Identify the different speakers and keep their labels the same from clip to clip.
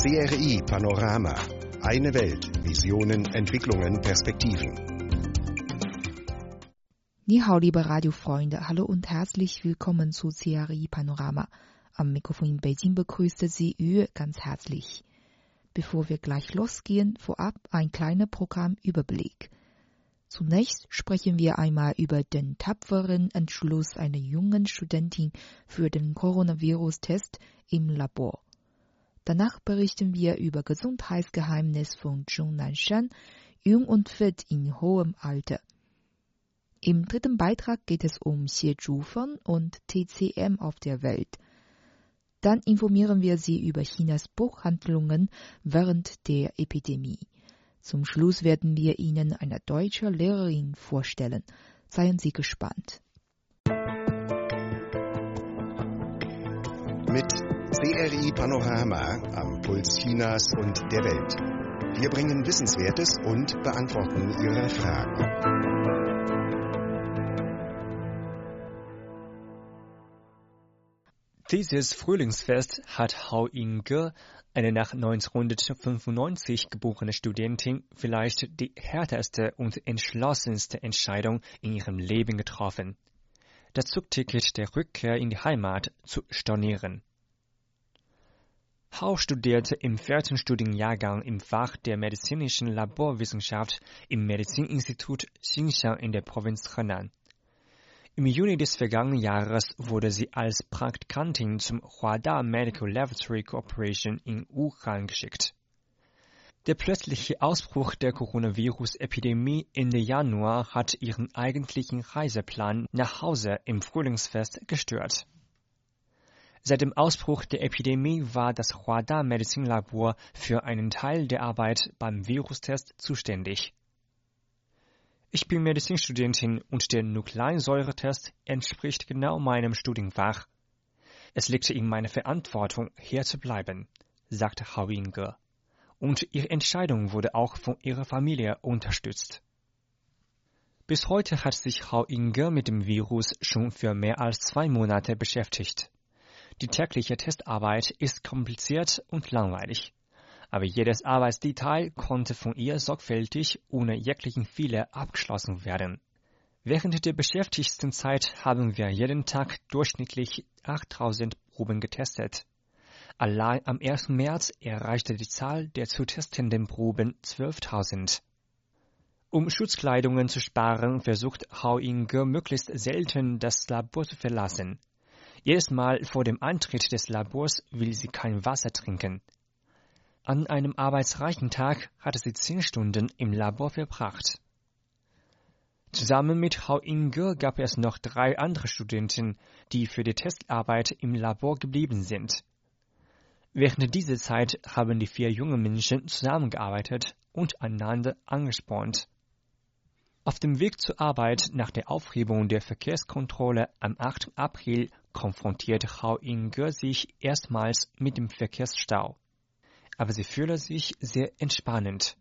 Speaker 1: CRI Panorama. Eine Welt. Visionen, Entwicklungen, Perspektiven.
Speaker 2: 你好，liebe Radiofreunde, hallo und herzlich willkommen zu CRI Panorama. Am Mikrofon in Beijing begrüßte Sie Yu ganz herzlich. Bevor wir gleich losgehen, vorab ein kleiner Programmüberblick. Zunächst sprechen wir einmal über den tapferen Entschluss einer jungen Studentin für den Coronavirus-Test im Labor. Danach berichten wir über Gesundheitsgeheimnis von Zhong Nanshan, jung und fit in hohem Alter. Im dritten Beitrag geht es um Xie Zhufeng und TCM auf der Welt. Dann informieren wir Sie über Chinas Buchhandlungen während der Epidemie. Zum Schluss werden wir Ihnen eine deutsche Lehrerin vorstellen. Seien Sie gespannt.
Speaker 1: Mit CRI Panorama am Puls Chinas und der Welt. Wir bringen Wissenswertes und beantworten Ihre Fragen.
Speaker 3: Dieses Frühlingsfest hat Hao Yingge, eine nach 1995 geborene Studentin, vielleicht die härteste und entschlossenste Entscheidung in ihrem Leben getroffen. Das Zugticket der Rückkehr in die Heimat zu stornieren. Hau studierte im vierten Studienjahrgang im Fach der medizinischen Laborwissenschaft im Medizininstitut Xinxiang in der Provinz Henan. Im Juni des vergangenen Jahres wurde sie als Praktikantin zum Huada Medical Laboratory Corporation in Wuhan geschickt. Der plötzliche Ausbruch der Coronavirus-Epidemie Ende Januar hat ihren eigentlichen Reiseplan nach Hause im Frühlingsfest gestört. Seit dem Ausbruch der Epidemie war das Huada Medizinlabor für einen Teil der Arbeit beim Virustest zuständig. Ich bin Medizinstudentin und der Nukleinsäuretest entspricht genau meinem Studienfach. Es liegt in meiner Verantwortung, hier zu bleiben, sagte Hao Yinge. Und ihre Entscheidung wurde auch von ihrer Familie unterstützt. Bis heute hat sich Hao Yinge mit dem Virus schon für mehr als zwei Monate beschäftigt. Die tägliche Testarbeit ist kompliziert und langweilig. Aber jedes Arbeitsdetail konnte von ihr sorgfältig ohne jeglichen Fehler abgeschlossen werden. Während der beschäftigsten Zeit haben wir jeden Tag durchschnittlich 8000 Proben getestet. Allein am 1. März erreichte die Zahl der zu testenden Proben 12.000. Um Schutzkleidungen zu sparen, versucht Hao Yinge möglichst selten das Labor zu verlassen. Jedes Mal vor dem Eintritt des Labors will sie kein Wasser trinken. An einem arbeitsreichen Tag hatte sie zehn Stunden im Labor verbracht. Zusammen mit Hao Inge gab es noch drei andere Studenten, die für die Testarbeit im Labor geblieben sind. Während dieser Zeit haben die vier jungen Menschen zusammengearbeitet und einander angespornt. Auf dem Weg zur Arbeit nach der Aufhebung der Verkehrskontrolle am 8. April konfrontiert Hao Inge sich erstmals mit dem Verkehrsstau. Aber sie fühlt sich sehr entspannend.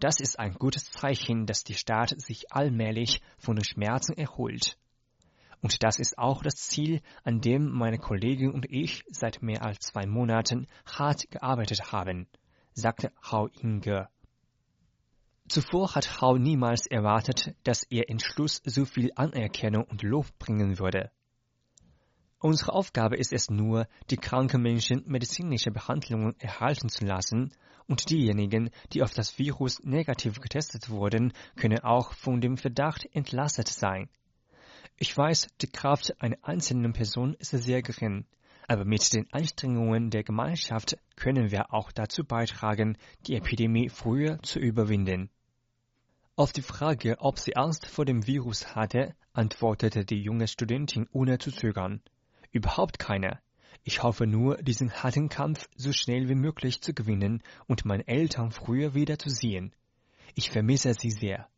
Speaker 3: Das ist ein gutes Zeichen, dass die Stadt sich allmählich von den Schmerzen erholt. Und das ist auch das Ziel, an dem meine Kollegin und ich seit mehr als zwei Monaten hart gearbeitet haben, sagte Hao Inge. Zuvor hat Hao niemals erwartet, dass ihr Entschluss so viel Anerkennung und Lob bringen würde. Unsere Aufgabe ist es nur, die kranken Menschen medizinische Behandlungen erhalten zu lassen, und diejenigen, die auf das Virus negativ getestet wurden, können auch von dem Verdacht entlastet sein. Ich weiß, die Kraft einer einzelnen Person ist sehr gering, aber mit den Anstrengungen der Gemeinschaft können wir auch dazu beitragen, die Epidemie früher zu überwinden. Auf die Frage, ob sie Angst vor dem Virus hatte, antwortete die junge Studentin ohne zu zögern. Überhaupt keine. Ich hoffe nur, diesen harten Kampf so schnell wie möglich zu gewinnen und meine Eltern früher wieder zu sehen. Ich vermisse sie sehr.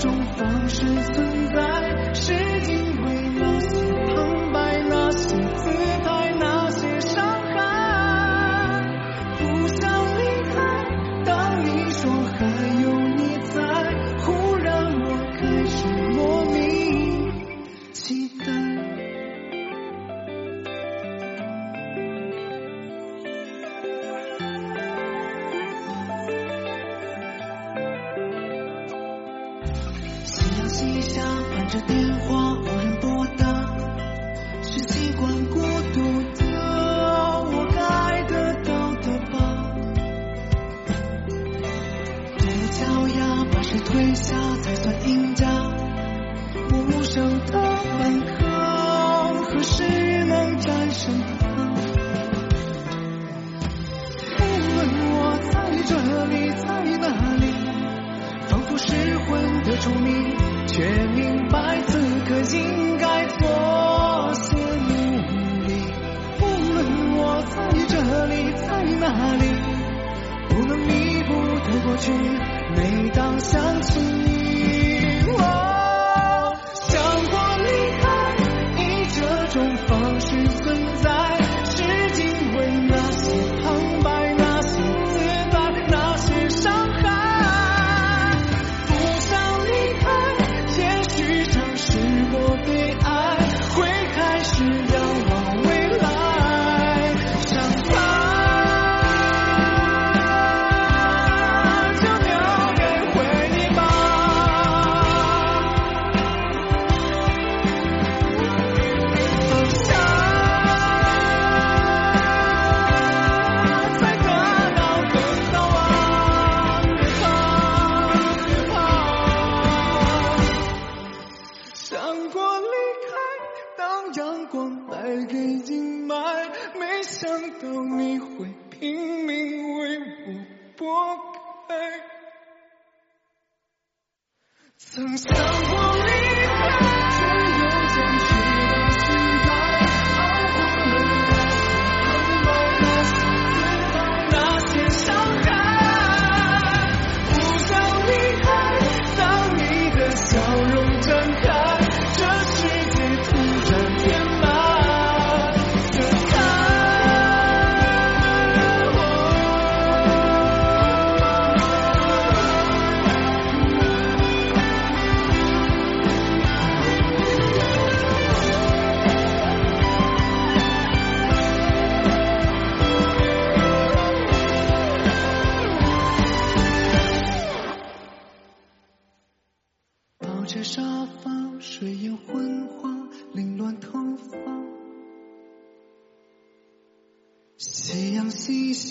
Speaker 4: 种方式思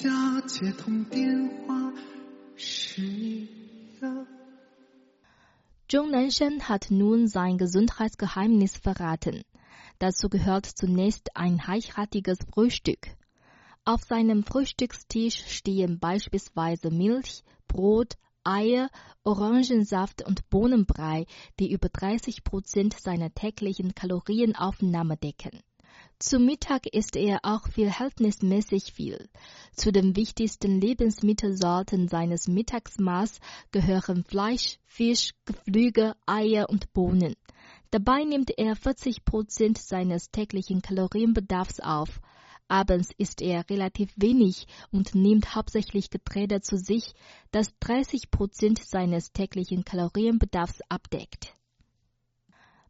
Speaker 4: 下接通电话是你呀。
Speaker 5: Jung Nanshan hat nun sein Gesundheitsgeheimnis verraten. Dazu gehört zunächst ein reichhaltiges Frühstück. Auf seinem Frühstückstisch stehen beispielsweise Milch, Brot, Eier, Orangensaft und Bohnenbrei, die über 30 Prozent seiner täglichen Kalorienaufnahme decken. Zum Mittag isst er auch verhältnismäßig viel. Zu den wichtigsten Lebensmittelsorten seines Mittagsmaß gehören Fleisch, Fisch, Geflügel, Eier und Bohnen. Dabei nimmt er 40 Prozent seines täglichen Kalorienbedarfs auf. Abends isst er relativ wenig und nimmt hauptsächlich Getreide zu sich, das 30 Prozent seines täglichen Kalorienbedarfs abdeckt.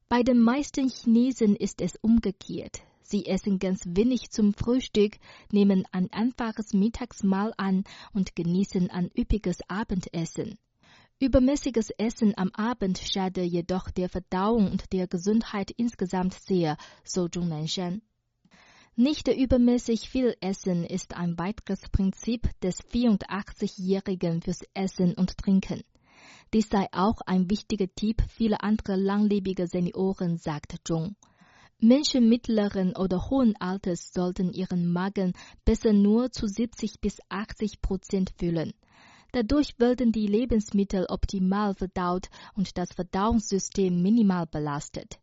Speaker 5: Bei den meisten Chinesen ist es umgekehrt. Sie essen ganz wenig zum Frühstück, nehmen ein einfaches Mittagsmahl an und genießen ein üppiges Abendessen. Übermäßiges Essen am Abend schade jedoch der Verdauung und der Gesundheit insgesamt sehr, so Zhong Nanshan. Nicht übermäßig viel Essen ist ein weiteres Prinzip des 84-Jährigen fürs Essen und Trinken. Dies sei auch ein wichtiger Tipp vieler anderer langlebiger Senioren, sagt Zhong. Menschen mittleren oder hohen Alters sollten ihren Magen besser nur zu 70 bis 80 Prozent füllen. Dadurch werden die Lebensmittel optimal verdaut und das Verdauungssystem minimal belastet.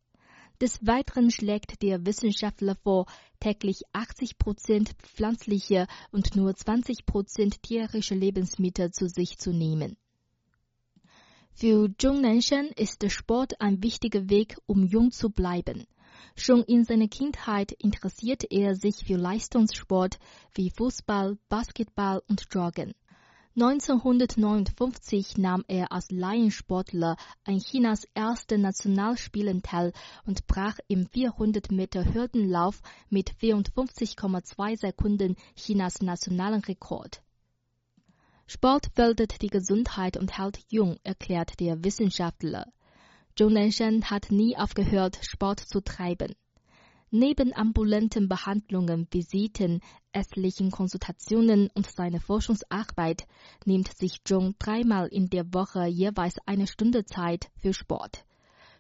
Speaker 5: Des Weiteren schlägt der Wissenschaftler vor, täglich 80 Prozent pflanzliche und nur 20 Prozent tierische Lebensmittel zu sich zu nehmen. Für Zhong Nanshan ist der Sport ein wichtiger Weg, um jung zu bleiben. Schon in seiner Kindheit interessierte er sich für Leistungssport wie Fußball, Basketball und Joggen. 1959 nahm er als Laiensportler an Chinas ersten Nationalspielen teil und brach im 400 Meter Hürdenlauf mit 54,2 Sekunden Chinas nationalen Rekord. Sport fördert die Gesundheit und hält jung, erklärt der Wissenschaftler. Zhong Nanshan hat nie aufgehört, Sport zu treiben. Neben ambulanten Behandlungen, Visiten, ärztlichen Konsultationen und seiner Forschungsarbeit nimmt sich Zhong dreimal in der Woche jeweils eine Stunde Zeit für Sport.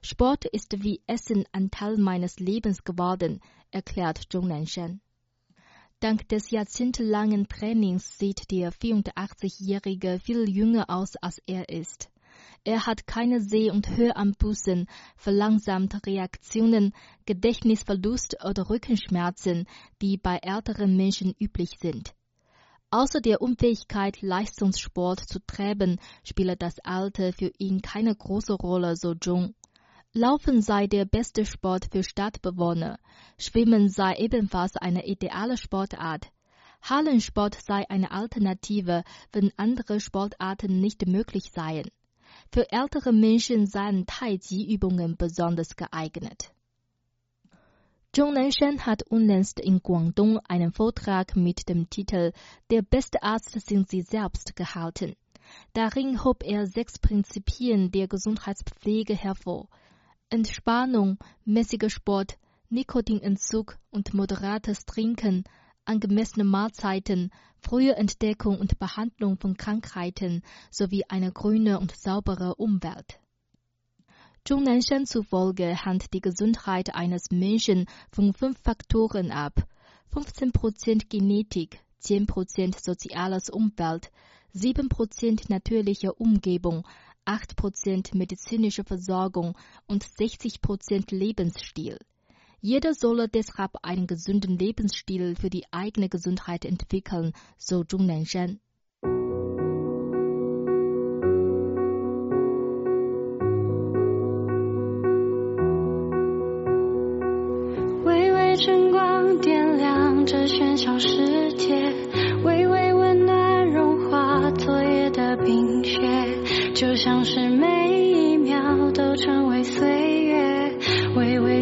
Speaker 5: Sport ist wie Essen ein Teil meines Lebens geworden, erklärt Zhong Nanshan. Dank des jahrzehntelangen Trainings sieht der 84-Jährige viel jünger aus, als er ist. Er hat keine Seh- und Höranbußen, verlangsamte Reaktionen, Gedächtnisverlust oder Rückenschmerzen, die bei älteren Menschen üblich sind. Außer der Unfähigkeit, Leistungssport zu treiben, spielt das Alter für ihn keine große Rolle, so Zhong. Laufen sei der beste Sport für Stadtbewohner. Schwimmen sei ebenfalls eine ideale Sportart. Hallensport sei eine Alternative, wenn andere Sportarten nicht möglich seien. Für ältere Menschen seien Tai-Chi-Übungen besonders geeignet. Zhong Nanshan hat unlängst in Guangdong einen Vortrag mit dem Titel Der beste Arzt sind Sie selbst gehalten. Darin hob er sechs Prinzipien der Gesundheitspflege hervor. Entspannung, mäßiger Sport, Nikotinentzug und moderates Trinken angemessene Mahlzeiten, frühe Entdeckung und Behandlung von Krankheiten sowie eine grüne und saubere Umwelt. Zhong Nanshan zufolge hängt die Gesundheit eines Menschen von fünf Faktoren ab. 15% Genetik, 10% soziales Umfeld, 7% natürliche Umgebung, 8% medizinische Versorgung und 60% Lebensstil. Jeder solle deshalb einen gesunden Lebensstil für die eigene Gesundheit entwickeln, so Zhong Nanshan.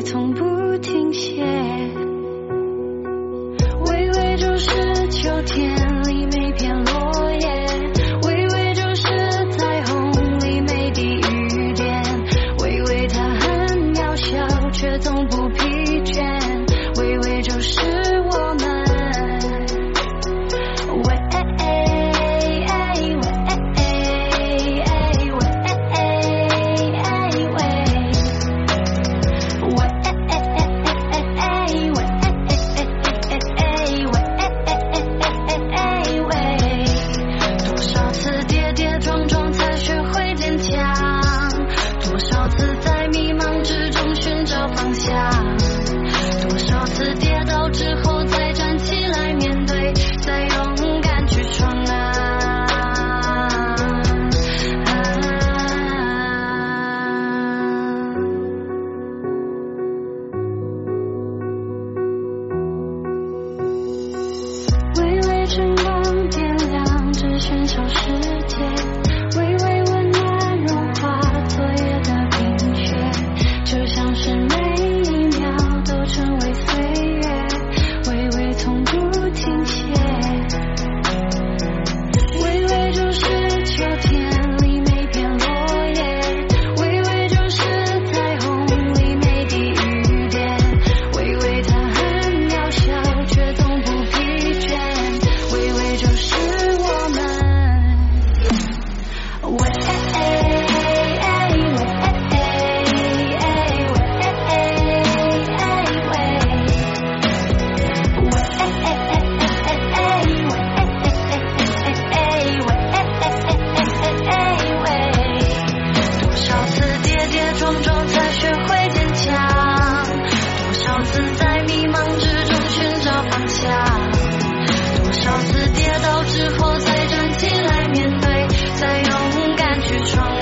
Speaker 6: 从不。微微就是秋天里每片落少次跌倒之后再站起来面对，再勇敢去闯。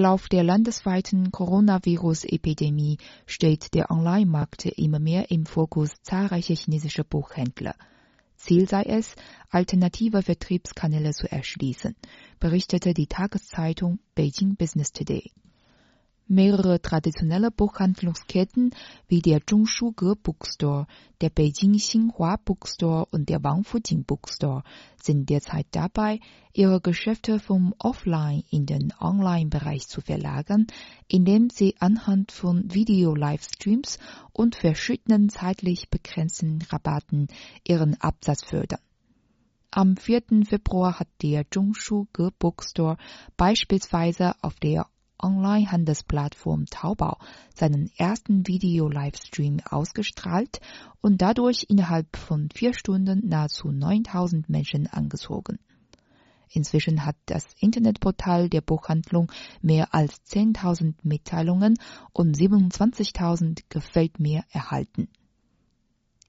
Speaker 2: Verlauf der landesweiten Coronavirus-Epidemie steht der Online-Markt immer mehr im Fokus zahlreicher chinesischer Buchhändler. Ziel sei es, alternative Vertriebskanäle zu erschließen, berichtete die Tageszeitung Beijing Business Today. Mehrere traditionelle Buchhandlungsketten wie der Zhongshuge Bookstore, der Beijing Xinhua Bookstore und der Wangfujing Bookstore sind derzeit dabei, ihre Geschäfte vom Offline in den Online-Bereich zu verlagern, indem sie anhand von Video-Livestreams und verschiedenen zeitlich begrenzten Rabatten ihren Absatz fördern. Am 4. Februar hat der Zhongshuge Bookstore beispielsweise auf der Online-Handelsplattform Taobao seinen ersten Video-Livestream ausgestrahlt und dadurch innerhalb von vier Stunden nahezu 9000 Menschen angezogen. Inzwischen hat das Internetportal der Buchhandlung mehr als 10.000 Mitteilungen und 27.000 Gefällt mir erhalten.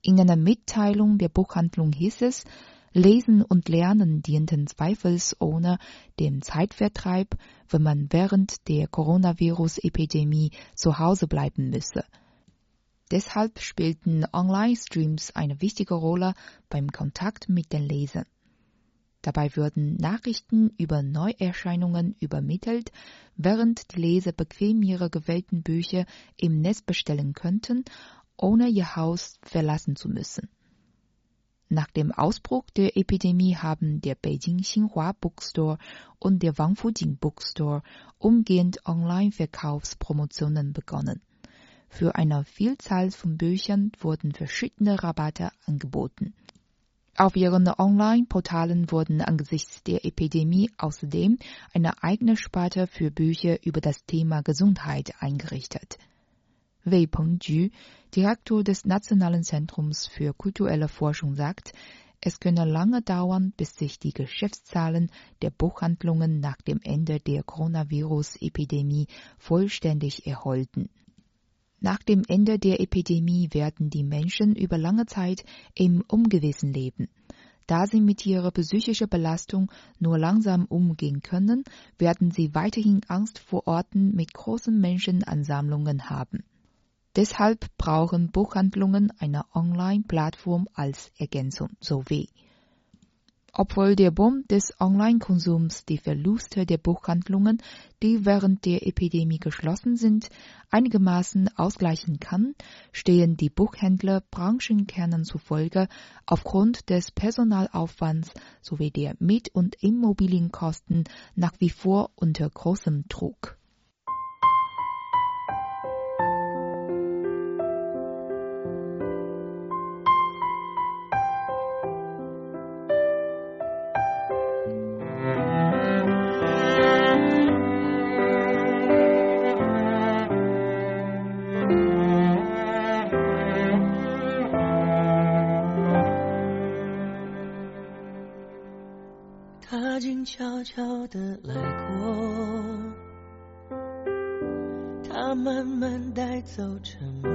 Speaker 2: In einer Mitteilung der Buchhandlung hieß es, Lesen und Lernen dienten zweifelsohne dem Zeitvertreib, wenn man während der Coronavirus-Epidemie zu Hause bleiben müsse. Deshalb spielten Online-Streams eine wichtige Rolle beim Kontakt mit den Lesern. Dabei würden Nachrichten über Neuerscheinungen übermittelt, während die Leser bequem ihre gewählten Bücher im Netz bestellen könnten, ohne ihr Haus verlassen zu müssen. Nach dem Ausbruch der Epidemie haben der Beijing Xinhua Bookstore und der Wangfujing Bookstore umgehend Online-Verkaufspromotionen begonnen. Für eine Vielzahl von Büchern wurden verschiedene Rabatte angeboten. Auf ihren Online-Portalen wurden angesichts der Epidemie außerdem eine eigene Sparte für Bücher über das Thema Gesundheit eingerichtet. Wei Pengju, Direktor des Nationalen Zentrums für kulturelle Forschung, sagt, es könne lange dauern, bis sich die Geschäftszahlen der Buchhandlungen nach dem Ende der Coronavirus-Epidemie vollständig erholten. Nach dem Ende der Epidemie werden die Menschen über lange Zeit im Ungewissen leben. Da sie mit ihrer psychischen Belastung nur langsam umgehen können, werden sie weiterhin Angst vor Orten mit großen Menschenansammlungen haben. Deshalb brauchen Buchhandlungen eine Online-Plattform als Ergänzung sowie Obwohl der Boom des Online-Konsums die Verluste der Buchhandlungen, die während der Epidemie geschlossen sind, einigermaßen ausgleichen kann, stehen die Buchhändler Branchenkernen zufolge aufgrund des Personalaufwands sowie der Miet- und Immobilienkosten nach wie vor unter großem Druck.
Speaker 7: 都沉默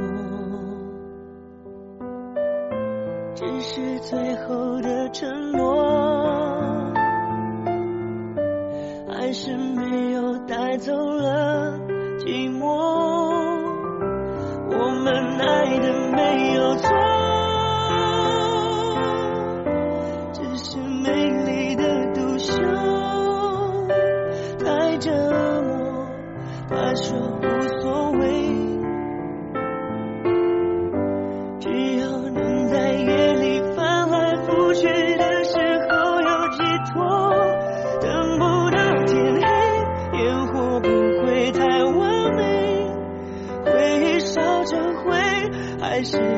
Speaker 7: 只是最后的承诺还是没有带走了寂寞。我们爱的没有错只是美丽的独秀太折磨她说无所谓。开始。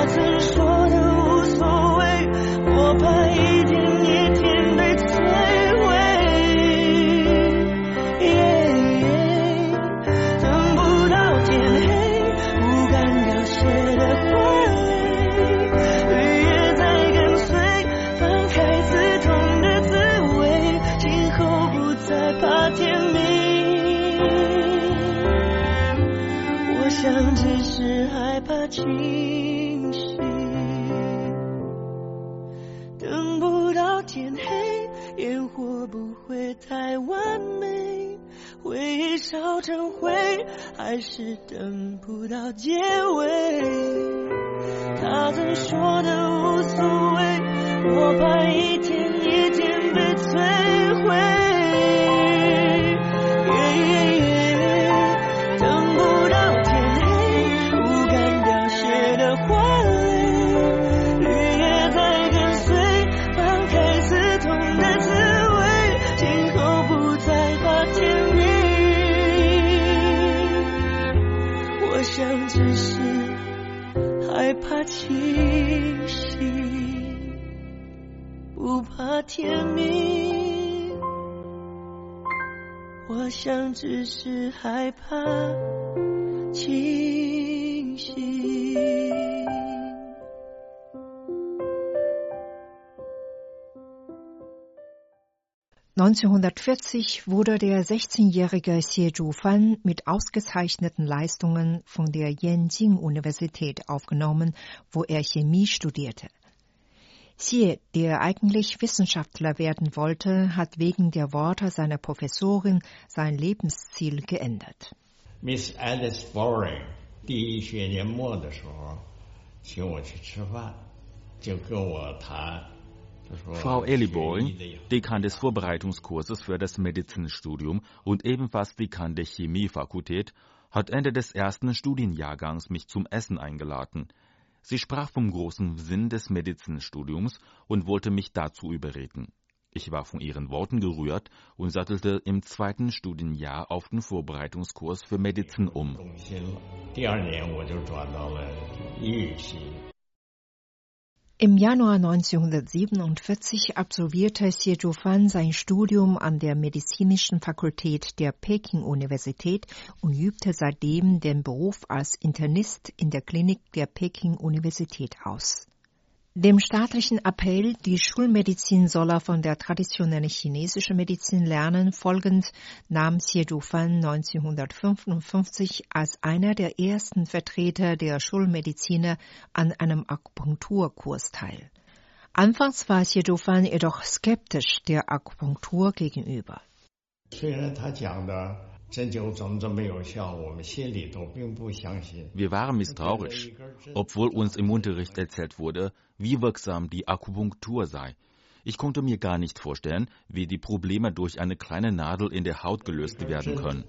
Speaker 7: 他曾说的无所谓，我怕一天一天被摧毁。等不到天黑，不敢凋谢的花蕾，绿叶在跟随，放开刺痛的滋味，今后不再怕天明。我想只是害怕情。太完美，回忆烧成灰，还是等不到结尾。他曾说的无所谓，我怕一天一天被摧毁。清醒。不怕天明，我想只是害怕清
Speaker 8: 1940 wurde der 16-jährige Xie Zhufan mit ausgezeichneten Leistungen von der Yanjing-Universität aufgenommen, wo er Chemie studierte. Xie, der eigentlich Wissenschaftler werden wollte, hat wegen der Worte seiner Professorin sein Lebensziel geändert.
Speaker 9: Miss Alice Boring 第一学年末的时候，请我去吃饭，就跟我谈。
Speaker 10: Frau Boring, Dekan des Vorbereitungskurses für das Medizinstudium und ebenfalls Dekan der Chemiefakultät, hat Ende des ersten Studienjahrgangs mich zum Essen eingeladen. Sie sprach vom großen Sinn des Medizinstudiums und wollte mich dazu überreden. Ich war von ihren Worten gerührt und sattelte im zweiten Studienjahr auf den Vorbereitungskurs für Medizin um.
Speaker 8: Im Januar 1947 absolvierte Xie Zhufan sein Studium an der Medizinischen Fakultät der Peking-Universität und übte seitdem den Beruf als Internist in der Klinik der Peking-Universität aus. Dem staatlichen Appell, die Schulmedizin solle von der traditionellen chinesischen Medizin lernen, folgend nahm Xie Zhufan 1955 als einer der ersten Vertreter der Schulmediziner an einem Akupunkturkurs teil. Anfangs war Xie Zhufan jedoch skeptisch der Akupunktur gegenüber.
Speaker 9: 虽然他讲的
Speaker 10: wir waren misstrauisch, obwohl uns im Unterricht erzählt wurde, wie wirksam die Akupunktur sei. Ich konnte mir gar nicht vorstellen, wie die Probleme durch eine kleine Nadel in der Haut gelöst werden können.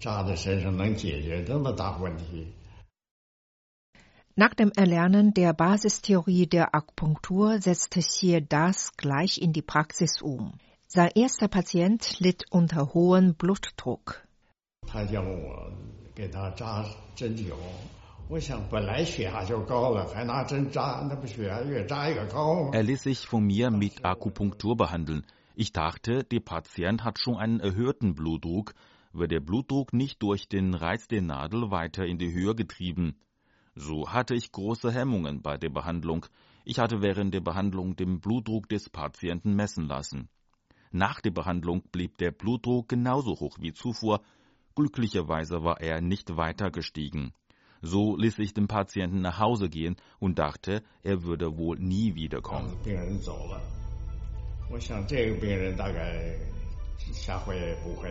Speaker 8: Nach dem Erlernen der Basistheorie der Akupunktur setzte Xie das gleich in die Praxis um. Sein erster Patient litt unter hohem Blutdruck.
Speaker 9: 他叫我给他扎针灸，我想本来血压就高了，还拿针扎，那不血压越扎越高吗？
Speaker 10: Er ließ sich von mir mit Akupunktur behandeln. Ich dachte, der Patient hat schon einen erhöhten Blutdruck, wird der Blutdruck nicht durch den Reiz der Nadel weiter in die Höhe getrieben. So hatte ich große Hemmungen bei der Behandlung. Ich hatte während der Behandlung den Blutdruck des Patienten messen lassen. Nach der Behandlung blieb der Blutdruck genauso hoch wie zuvor. Glücklicherweise war er nicht weiter gestiegen. So ließ ich den Patienten nach Hause gehen und dachte, er würde wohl nie
Speaker 9: 告
Speaker 10: wiederkommen.
Speaker 9: 诉病人走了，我想这个病人大概下回也不会。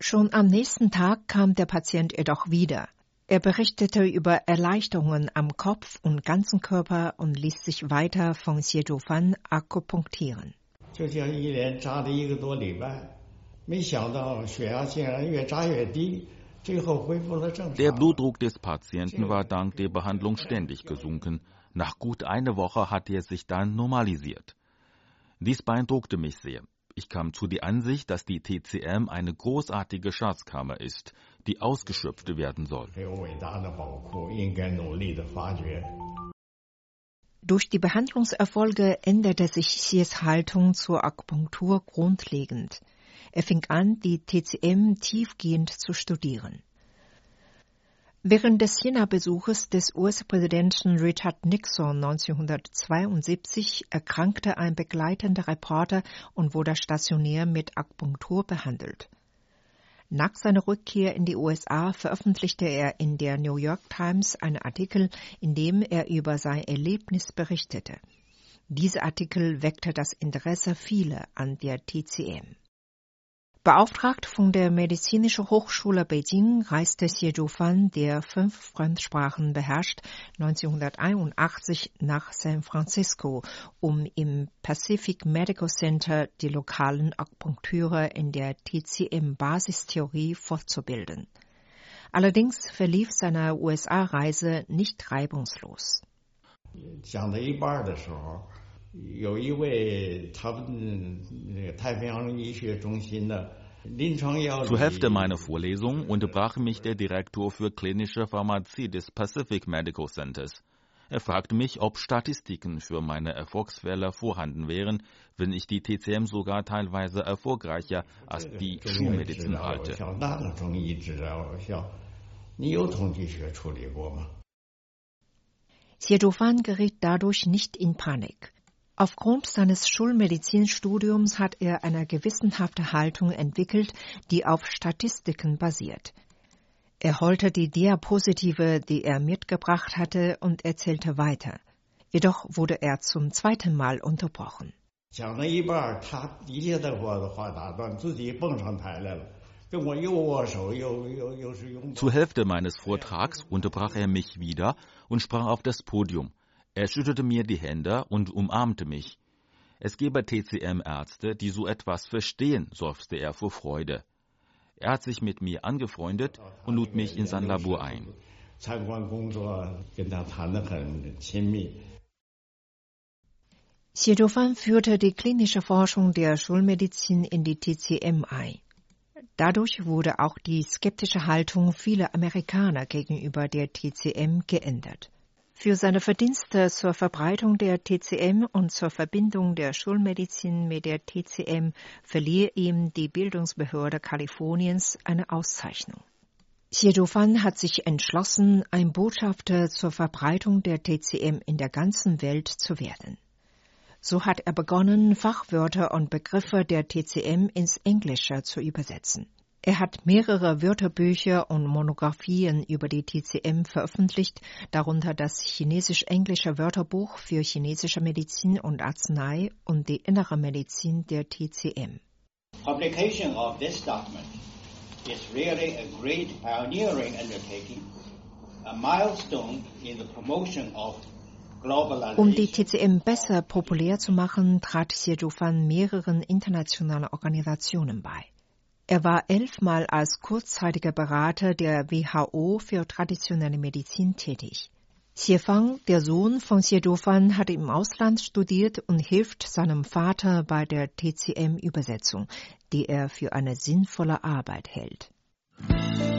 Speaker 8: Schon am nächsten Tag kam der Patient jedoch wieder. Er berichtete über Erleichterungen am Kopf und ganzen Körper und ließ sich weiter von Xie Zhufan akupunktieren.
Speaker 9: 就这样一连扎了一个多礼拜， 没想到血压竟然越扎越低，最后恢复了正
Speaker 10: Der
Speaker 9: 常。
Speaker 10: Blutdruck des Patienten war dank der Behandlung ständig gesunken. Nach gut einer Woche hat er sich dann normalisiert. Dies beeindruckte mich sehr. Ich kam zu der Ansicht, dass die TCM eine großartige Schatzkammer ist, die ausgeschöpft werden soll.
Speaker 9: 这个伟大的宝库应该努力的发掘。
Speaker 8: Durch die Behandlungserfolge änderte sich Xies Haltung zur Akupunktur grundlegend. Er fing an, die TCM tiefgehend zu studieren. Während des China-Besuches des US-Präsidenten Richard Nixon 1972 erkrankte ein begleitender Reporter und wurde stationär mit Akupunktur behandelt. Nach seiner Rückkehr in die USA veröffentlichte er in der New York Times einen Artikel, in dem er über sein Erlebnis berichtete. Dieser Artikel weckte das Interesse vieler an der TCM. Beauftragt von der Medizinischen Hochschule Beijing reiste Xie Zhufan, der fünf Fremdsprachen beherrscht, 1981 nach San Francisco, um im Pacific Medical Center die lokalen Akupunkteure in der TCM-Basistheorie fortzubilden. Allerdings verlief seine USA-Reise nicht reibungslos.
Speaker 9: 讲到一半的时候， 有一位他们那个太平洋医学中心的临床药理
Speaker 10: Zur Hälfte meiner Vorlesung unterbrach mich der Direktor für klinische Pharmazie des Pacific Medical Centers. Er fragte mich, ob Statistiken für meine Erfolgsfälle vorhanden wären, wenn ich die TCM sogar teilweise erfolgreicher als die Schulmedizin halte.
Speaker 9: 像那个中医治疗效，你有统计学处理过吗？
Speaker 8: Siedofan geriet dadurch nicht in Panik. Aufgrund seines Schulmedizinstudiums hat er eine gewissenhafte Haltung entwickelt, die auf Statistiken basiert. Er holte die Diapositive, die er mitgebracht hatte, und erzählte weiter. Jedoch wurde er zum zweiten Mal unterbrochen.
Speaker 10: Zur Hälfte meines Vortrags unterbrach er mich wieder und sprang auf das Podium. Er schüttelte mir die Hände und umarmte mich. Es gebe TCM-Ärzte, die so etwas verstehen, seufzte er vor Freude. Er hat sich mit mir angefreundet und lud mich in sein Labor ein.
Speaker 8: Xie führte die klinische Forschung der Schulmedizin in die TCM ein. Dadurch wurde auch die skeptische Haltung vieler Amerikaner gegenüber der TCM geändert. Für seine Verdienste zur Verbreitung der TCM und zur Verbindung der Schulmedizin mit der TCM verlieh ihm die Bildungsbehörde Kaliforniens eine Auszeichnung. Siedofan hat sich entschlossen, ein Botschafter zur Verbreitung der TCM in der ganzen Welt zu werden. So hat er begonnen, Fachwörter und Begriffe der TCM ins Englische zu übersetzen. Er hat mehrere Wörterbücher und Monographien über die TCM veröffentlicht, darunter das chinesisch-englische Wörterbuch für chinesische Medizin und Arznei und die innere Medizin der TCM.
Speaker 11: Publication of this document is really a great pioneering undertaking, a milestone in the promotion of
Speaker 8: Um die TCM besser populär zu machen, trat Siedofan mehreren internationalen Organisationen bei. Er war elfmal als kurzzeitiger Berater der WHO für traditionelle Medizin tätig. Xiefang, der Sohn von Siedofan, hat im Ausland studiert und hilft seinem Vater bei der TCM-Übersetzung, die er für eine sinnvolle Arbeit hält.
Speaker 12: 好，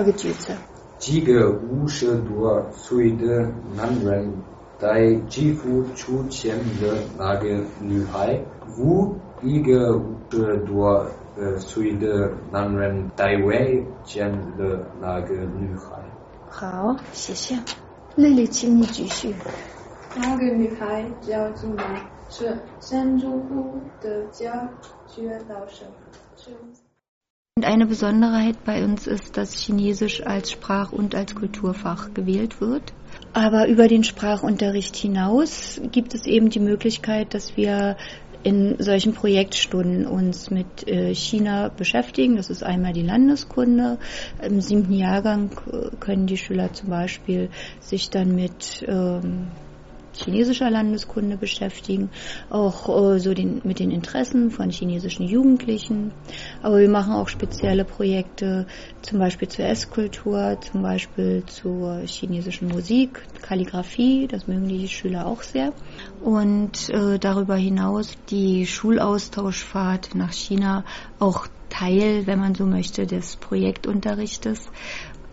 Speaker 12: 二个句子。
Speaker 13: 几个五十多岁的男人带继父出钱的那个女孩，五一个五十多岁的男人带外见的那个女孩。
Speaker 12: 好，谢谢。丽丽，请你继续。
Speaker 14: 那个女孩叫金兰，是山竹户的家学老师。
Speaker 12: Und eine Besonderheit bei uns ist, dass Chinesisch als Sprach- und als Kulturfach gewählt wird. Aber über den Sprachunterricht hinaus gibt es eben die Möglichkeit, dass wir in solchen Projektstunden uns mit China beschäftigen. Das ist einmal die Landeskunde. Im siebten Jahrgang können die Schüler zum Beispiel sich dann mit ähm, chinesischer Landeskunde beschäftigen, auch äh, so den, mit den Interessen von chinesischen Jugendlichen. Aber wir machen auch spezielle Projekte, zum Beispiel zur Esskultur, zum Beispiel zur chinesischen Musik, Kalligrafie, das mögen die Schüler auch sehr. Und äh, darüber hinaus die Schulaustauschfahrt nach China auch Teil, wenn man so möchte, des Projektunterrichtes.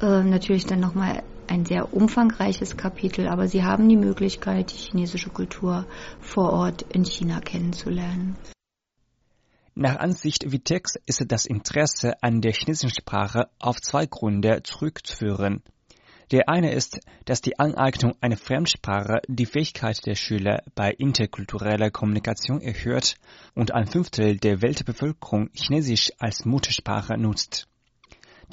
Speaker 12: Äh, natürlich dann nochmal ein sehr umfangreiches Kapitel, aber sie haben die Möglichkeit, die chinesische Kultur vor Ort in China kennenzulernen.
Speaker 3: Nach Ansicht Vitex ist das Interesse an der chinesischen Sprache auf zwei Gründe zurückzuführen. Der eine ist, dass die Aneignung einer Fremdsprache die Fähigkeit der Schüler bei interkultureller Kommunikation erhöht und ein Fünftel der Weltbevölkerung Chinesisch als Muttersprache nutzt.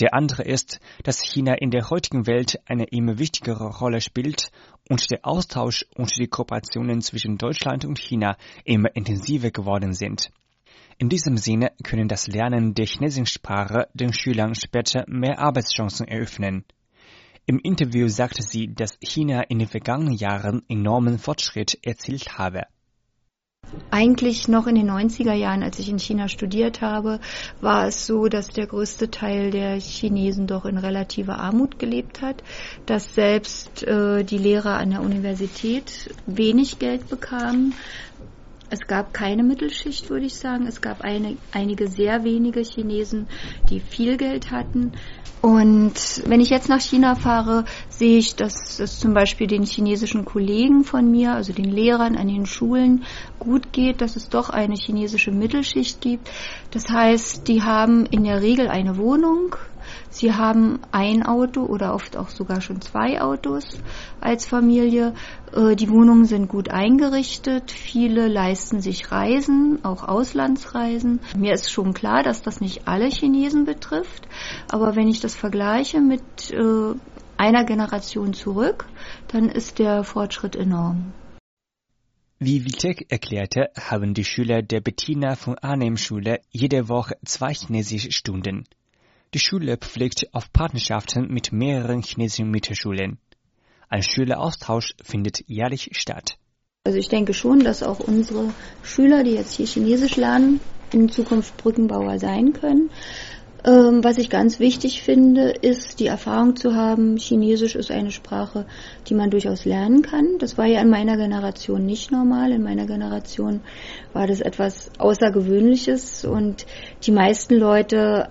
Speaker 3: Der andere ist, dass China in der heutigen Welt eine immer wichtigere Rolle spielt und der Austausch und die Kooperationen zwischen Deutschland und China immer intensiver geworden sind. In diesem Sinne können das Lernen der chinesischen Sprache den Schülern später mehr Arbeitschancen eröffnen. Im Interview sagte sie, dass China in den vergangenen Jahren enormen Fortschritt erzielt habe.
Speaker 12: Eigentlich noch in den 90er Jahren, als ich in China studiert habe, war es so, dass der größte Teil der Chinesen doch in relativer Armut gelebt hat, dass selbst äh, die Lehrer an der Universität wenig Geld bekamen. Es gab keine Mittelschicht, würde ich sagen. Es gab eine, einige sehr wenige Chinesen, die viel Geld hatten. Und wenn ich jetzt nach China fahre, sehe ich, dass es zum Beispiel den chinesischen Kollegen von mir, also den Lehrern an den Schulen, gut geht, dass es doch eine chinesische Mittelschicht gibt. Das heißt, die haben in der Regel eine Wohnung, Sie haben ein Auto oder oft auch sogar schon zwei Autos als Familie. Die Wohnungen sind gut eingerichtet. Viele leisten sich Reisen, auch Auslandsreisen. Mir ist schon klar, dass das nicht alle Chinesen betrifft. Aber wenn ich das vergleiche mit einer Generation zurück, dann ist der Fortschritt enorm.
Speaker 3: Wie Witek erklärte, haben die Schüler der Bettina von Arnhem Schule jede Woche zwei chinesische Stunden. Die Schule pflegt auf Partnerschaften mit mehreren chinesischen Mittelschulen. Ein Schüleraustausch findet jährlich statt.
Speaker 12: Also ich denke schon, dass auch unsere Schüler, die jetzt hier Chinesisch lernen, in Zukunft Brückenbauer sein können. Ähm, was ich ganz wichtig finde, ist die Erfahrung zu haben, Chinesisch ist eine Sprache, die man durchaus lernen kann. Das war ja in meiner Generation nicht normal. In meiner Generation war das etwas Außergewöhnliches und die meisten Leute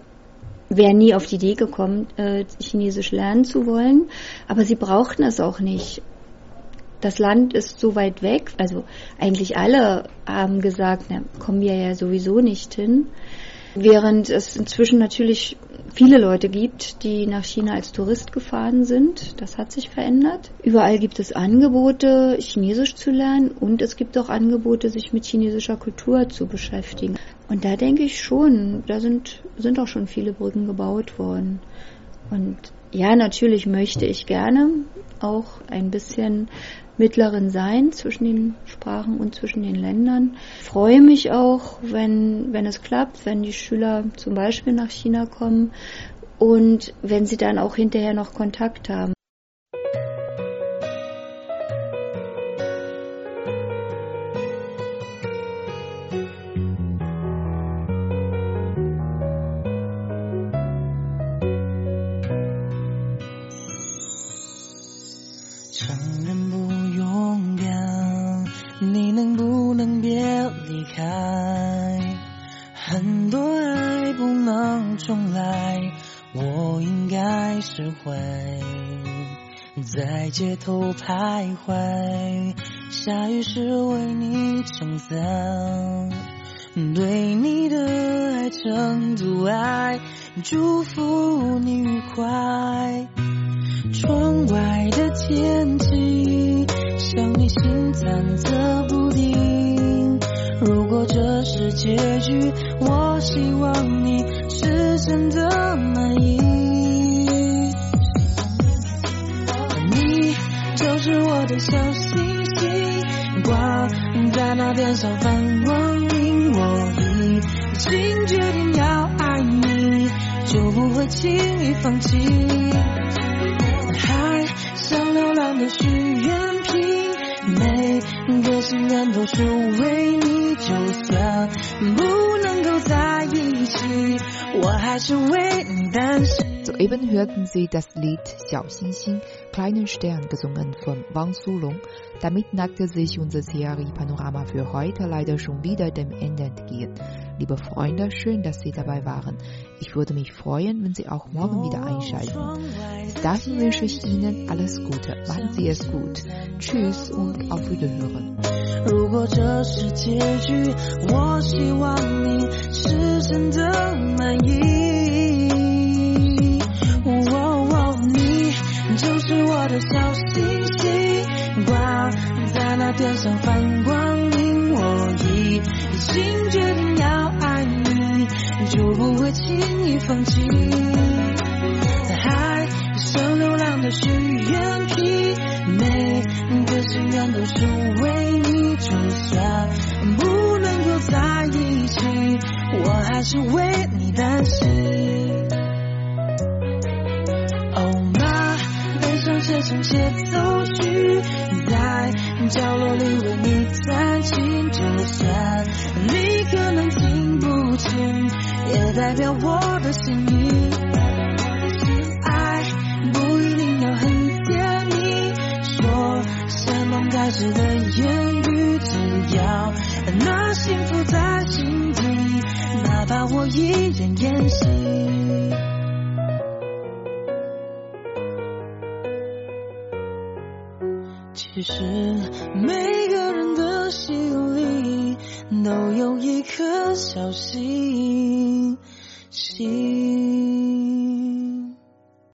Speaker 12: wären nie auf die Idee gekommen, äh, Chinesisch lernen zu wollen. Aber sie brauchten es auch nicht. Das Land ist so weit weg. Also eigentlich alle haben gesagt, na, kommen wir ja sowieso nicht hin. Während es inzwischen natürlich viele Leute gibt, die nach China als Tourist gefahren sind. Das hat sich verändert. Überall gibt es Angebote, Chinesisch zu lernen und es gibt auch Angebote, sich mit chinesischer Kultur zu beschäftigen. Und da denke ich schon, da sind, sind auch schon viele Brücken gebaut worden. Und ja, natürlich möchte ich gerne auch ein bisschen Mittlerin sein zwischen den Sprachen und zwischen den Ländern. Ich freue mich auch, wenn, wenn es klappt, wenn die Schüler zum Beispiel nach China kommen und wenn sie dann auch hinterher noch Kontakt haben.
Speaker 7: 很多爱不能重来，我应该释怀。在街头徘徊，下雨时为你撑伞，对你的爱成阻碍，祝福你愉快。窗外的天气，像你心忐忑不定。如果这是结局，我希望你是真的满意。你就是我的小星星，挂在那天上放光明。我已经决定要爱你，就不会轻易放弃。海像流浪的许愿，每个心愿都是为你。就算不能够在一起，我还是为你担心。
Speaker 2: Soeben hörten Sie das Lied Xiao Xinxin, kleinen Stern, gesungen von Wang Sulong. Damit neigte sich unser Serie Panorama für heute leider schon wieder dem Ende entgegen. Liebe Freunde, schön, dass Sie dabei waren. Ich würde mich freuen, wenn Sie auch morgen wieder einschalten. Bis dahin wünsche ich Ihnen alles Gute. Machen Sie es gut. Tschüss und auf Wiederhören.
Speaker 7: 如果这是结局，我希望你是真的满意。 的小星星，挂在那天上放光明。我已经决定要爱你，就不会轻易放弃。海上流浪的许愿瓶，每个心愿都是为你。就算不能够在一起，我还是为角落里为你弹琴。就算你可能听不清，也代表我的心意。爱不一定要很甜蜜，说山盟海誓的言语，只要那幸福在心底，哪怕我一人演戏。